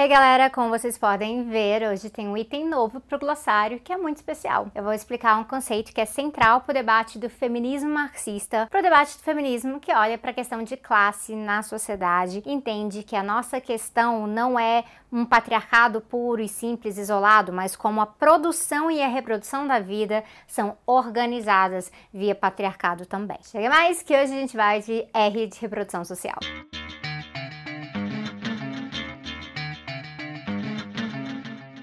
Ei galera, como vocês podem ver, hoje tem um item novo pro glossário que é muito especial. Eu vou explicar um conceito que é central pro debate do feminismo marxista, pro debate do feminismo que olha para a questão de classe na sociedade, entende que a nossa questão não é um patriarcado puro e simples isolado, mas como a produção e a reprodução da vida são organizadas via patriarcado também. Chega mais que hoje a gente vai de R de reprodução social.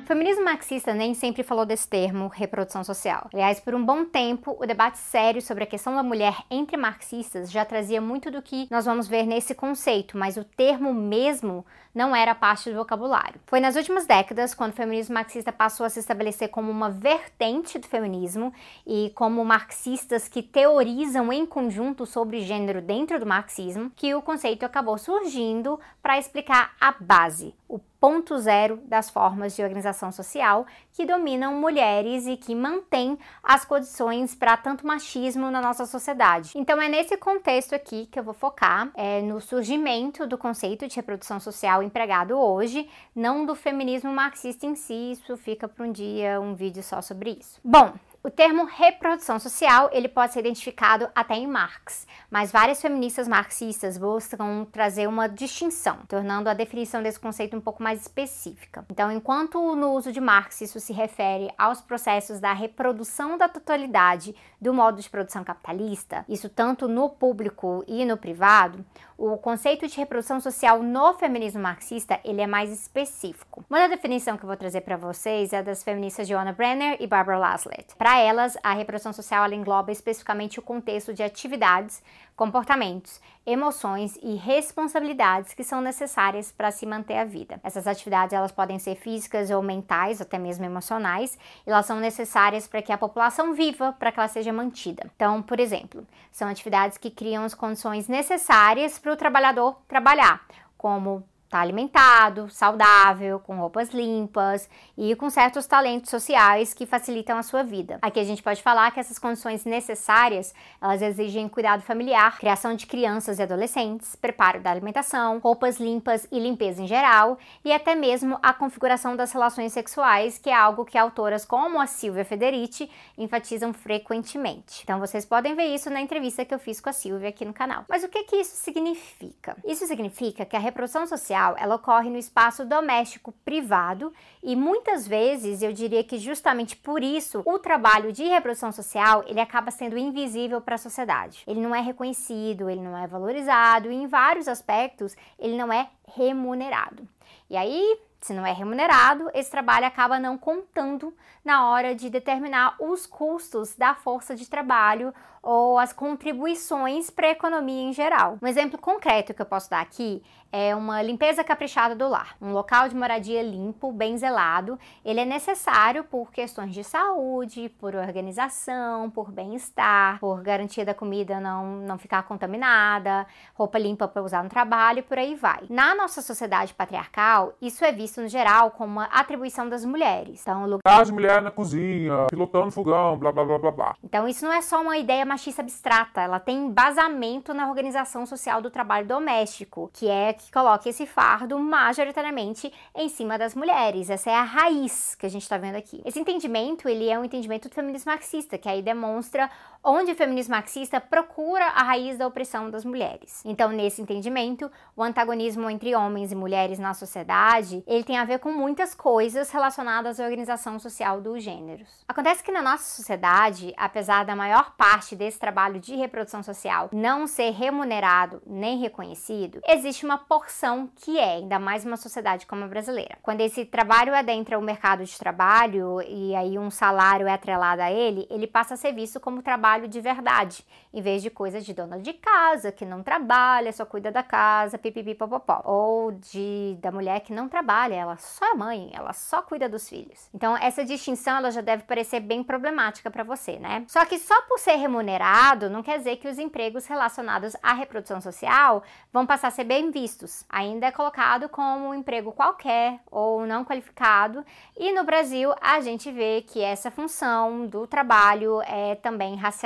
O feminismo marxista nem sempre falou desse termo, reprodução social. Aliás, por um bom tempo, o debate sério sobre a questão da mulher entre marxistas já trazia muito do que nós vamos ver nesse conceito, mas o termo mesmo não era parte do vocabulário. Foi nas últimas décadas, quando o feminismo marxista passou a se estabelecer como uma vertente do feminismo e como marxistas que teorizam em conjunto sobre gênero dentro do marxismo, que o conceito acabou surgindo para explicar a base, o ponto zero das formas de organização social que dominam mulheres e que mantêm as condições para tanto machismo na nossa sociedade. Então é nesse contexto aqui que eu vou focar é, no surgimento do conceito de reprodução social empregado hoje, não do feminismo marxista em si, isso fica para um dia um vídeo só sobre isso. Bom, o termo reprodução social ele pode ser identificado até em Marx, mas várias feministas marxistas buscam trazer uma distinção, tornando a definição desse conceito um pouco mais específica. Então, enquanto no uso de Marx isso se refere aos processos da reprodução da totalidade do modo de produção capitalista, isso tanto no público e no privado, o conceito de reprodução social no feminismo marxista ele é mais específico. Uma definição que eu vou trazer para vocês é das feministas Joanna Brenner e Barbara Laslett. Para elas, a reprodução social engloba especificamente o contexto de atividades, comportamentos, emoções e responsabilidades que são necessárias para se manter a vida. Essas atividades elas podem ser físicas ou mentais, até mesmo emocionais, e elas são necessárias para que a população viva, para que ela seja mantida. Então, por exemplo, são atividades que criam as condições necessárias para o trabalhador trabalhar, como tá alimentado, saudável, com roupas limpas e com certos talentos sociais que facilitam a sua vida. Aqui a gente pode falar que essas condições necessárias, elas exigem cuidado familiar, criação de crianças e adolescentes, preparo da alimentação, roupas limpas e limpeza em geral, e até mesmo a configuração das relações sexuais, que é algo que autoras como a Silvia Federici enfatizam frequentemente. Então vocês podem ver isso na entrevista que eu fiz com a Silvia aqui no canal. Mas o que que isso significa? Isso significa que a reprodução social ela ocorre no espaço doméstico privado e muitas vezes, eu diria que justamente por isso, o trabalho de reprodução social, ele acaba sendo invisível para a sociedade. Ele não é reconhecido, ele não é valorizado e em vários aspectos ele não é remunerado. E aí, se não é remunerado, esse trabalho acaba não contando na hora de determinar os custos da força de trabalho ou as contribuições para a economia em geral. Um exemplo concreto que eu posso dar aqui é uma limpeza caprichada do lar. Um local de moradia limpo, bem zelado, ele é necessário por questões de saúde, por organização, por bem-estar, por garantia da comida não, não ficar contaminada, roupa limpa para usar no trabalho e por aí vai. Na nossa sociedade patriarcal, isso é visto no geral como uma atribuição das mulheres. Então, lugar de mulher na cozinha, pilotando fogão, blá blá blá blá blá. Então, isso não é só uma ideia machista abstrata, ela tem embasamento na organização social do trabalho doméstico, que é que coloca esse fardo majoritariamente em cima das mulheres. Essa é a raiz que a gente está vendo aqui. Esse entendimento, ele é um entendimento do feminismo marxista, que aí demonstra onde o feminismo marxista procura a raiz da opressão das mulheres. Então, nesse entendimento, o antagonismo entre homens e mulheres na sociedade, ele tem a ver com muitas coisas relacionadas à organização social dos gêneros. Acontece que na nossa sociedade, apesar da maior parte desse trabalho de reprodução social não ser remunerado nem reconhecido, existe uma porção que é, ainda mais uma sociedade como a brasileira. Quando esse trabalho adentra o mercado de trabalho e aí um salário é atrelado a ele, ele passa a ser visto como trabalho de verdade, em vez de coisa de dona de casa, que não trabalha, só cuida da casa, pipipi popopó. Ou de da mulher que não trabalha, ela só é mãe, ela só cuida dos filhos. Então essa distinção ela já deve parecer bem problemática para você, né? Só que só por ser remunerado não quer dizer que os empregos relacionados à reprodução social vão passar a ser bem vistos. Ainda é colocado como um emprego qualquer ou não qualificado, e no Brasil a gente vê que essa função do trabalho é também racializada.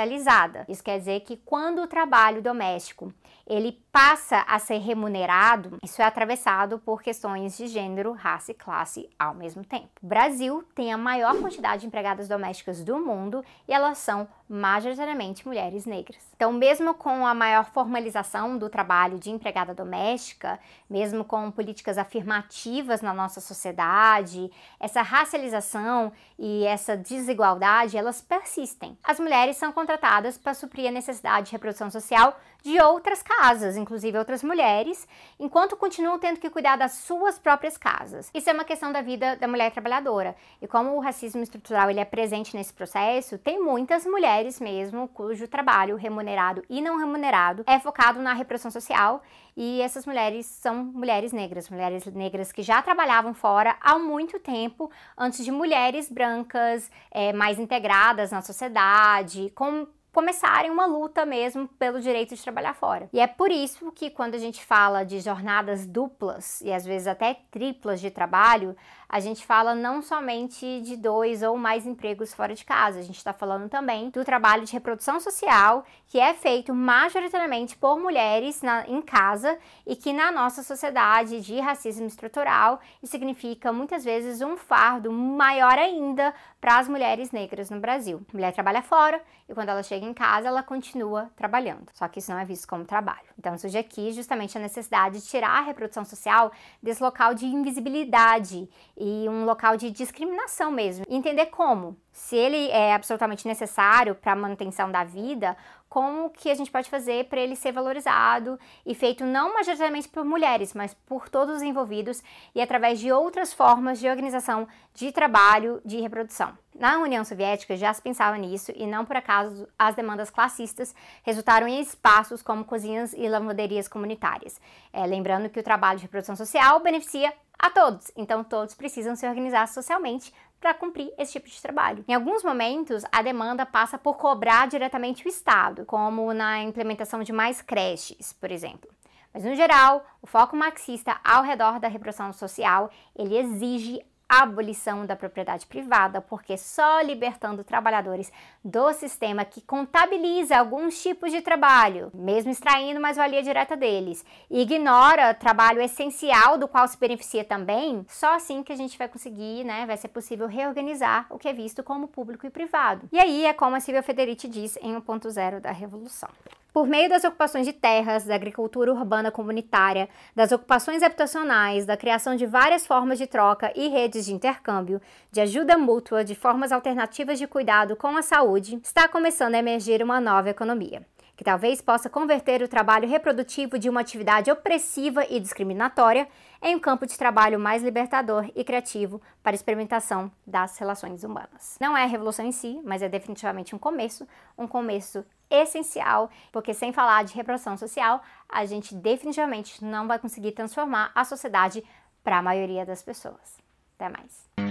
Isso quer dizer que quando o trabalho doméstico ele passa a ser remunerado, isso é atravessado por questões de gênero, raça e classe ao mesmo tempo. O Brasil tem a maior quantidade de empregadas domésticas do mundo e elas são majoritariamente mulheres negras. Então, mesmo com a maior formalização do trabalho de empregada doméstica, mesmo com políticas afirmativas na nossa sociedade, essa racialização e essa desigualdade, elas persistem. As mulheres são contratadas para suprir a necessidade de reprodução social de outras casas, inclusive outras mulheres, enquanto continuam tendo que cuidar das suas próprias casas. Isso é uma questão da vida da mulher trabalhadora. E como o racismo estrutural ele é presente nesse processo, tem muitas mulheres mesmo cujo trabalho remunerado e não remunerado é focado na reprodução social, e essas mulheres são mulheres negras, mulheres negras que já trabalhavam fora há muito tempo, antes de mulheres brancas é, mais integradas na sociedade, com começarem uma luta mesmo pelo direito de trabalhar fora. E é por isso que quando a gente fala de jornadas duplas e às vezes até triplas de trabalho, a gente fala não somente de dois ou mais empregos fora de casa, a gente está falando também do trabalho de reprodução social que é feito majoritariamente por mulheres na, em casa e que na nossa sociedade de racismo estrutural significa muitas vezes um fardo maior ainda para as mulheres negras no Brasil. A mulher trabalha fora e quando ela chega em casa ela continua trabalhando, só que isso não é visto como trabalho. Então surge aqui justamente a necessidade de tirar a reprodução social desse local de invisibilidade e um local de discriminação mesmo. Entender como, se ele é absolutamente necessário para a manutenção da vida, como que a gente pode fazer para ele ser valorizado e feito não majoritariamente por mulheres, mas por todos os envolvidos e através de outras formas de organização de trabalho de reprodução. Na União Soviética já se pensava nisso e não por acaso as demandas classistas resultaram em espaços como cozinhas e lavanderias comunitárias. É, lembrando que o trabalho de reprodução social beneficia a todos, então todos precisam se organizar socialmente para cumprir esse tipo de trabalho. Em alguns momentos, a demanda passa por cobrar diretamente o Estado, como na implementação de mais creches, por exemplo. Mas no geral, o foco marxista ao redor da reprodução social, ele exige a abolição da propriedade privada, porque só libertando trabalhadores do sistema que contabiliza alguns tipos de trabalho, mesmo extraindo mais-valia direta deles, e ignora trabalho essencial do qual se beneficia também, só assim que a gente vai conseguir, né, vai ser possível reorganizar o que é visto como público e privado. E aí é como a Silvia Federici diz em 1.0 da Revolução. Por meio das ocupações de terras, da agricultura urbana comunitária, das ocupações habitacionais, da criação de várias formas de troca e redes de intercâmbio, de ajuda mútua, de formas alternativas de cuidado com a saúde, está começando a emergir uma nova economia, que talvez possa converter o trabalho reprodutivo de uma atividade opressiva e discriminatória em um campo de trabalho mais libertador e criativo para experimentação das relações humanas. Não é a revolução em si, mas é definitivamente um começo, um começo essencial, porque sem falar de reprodução social, a gente definitivamente não vai conseguir transformar a sociedade para a maioria das pessoas. Até mais.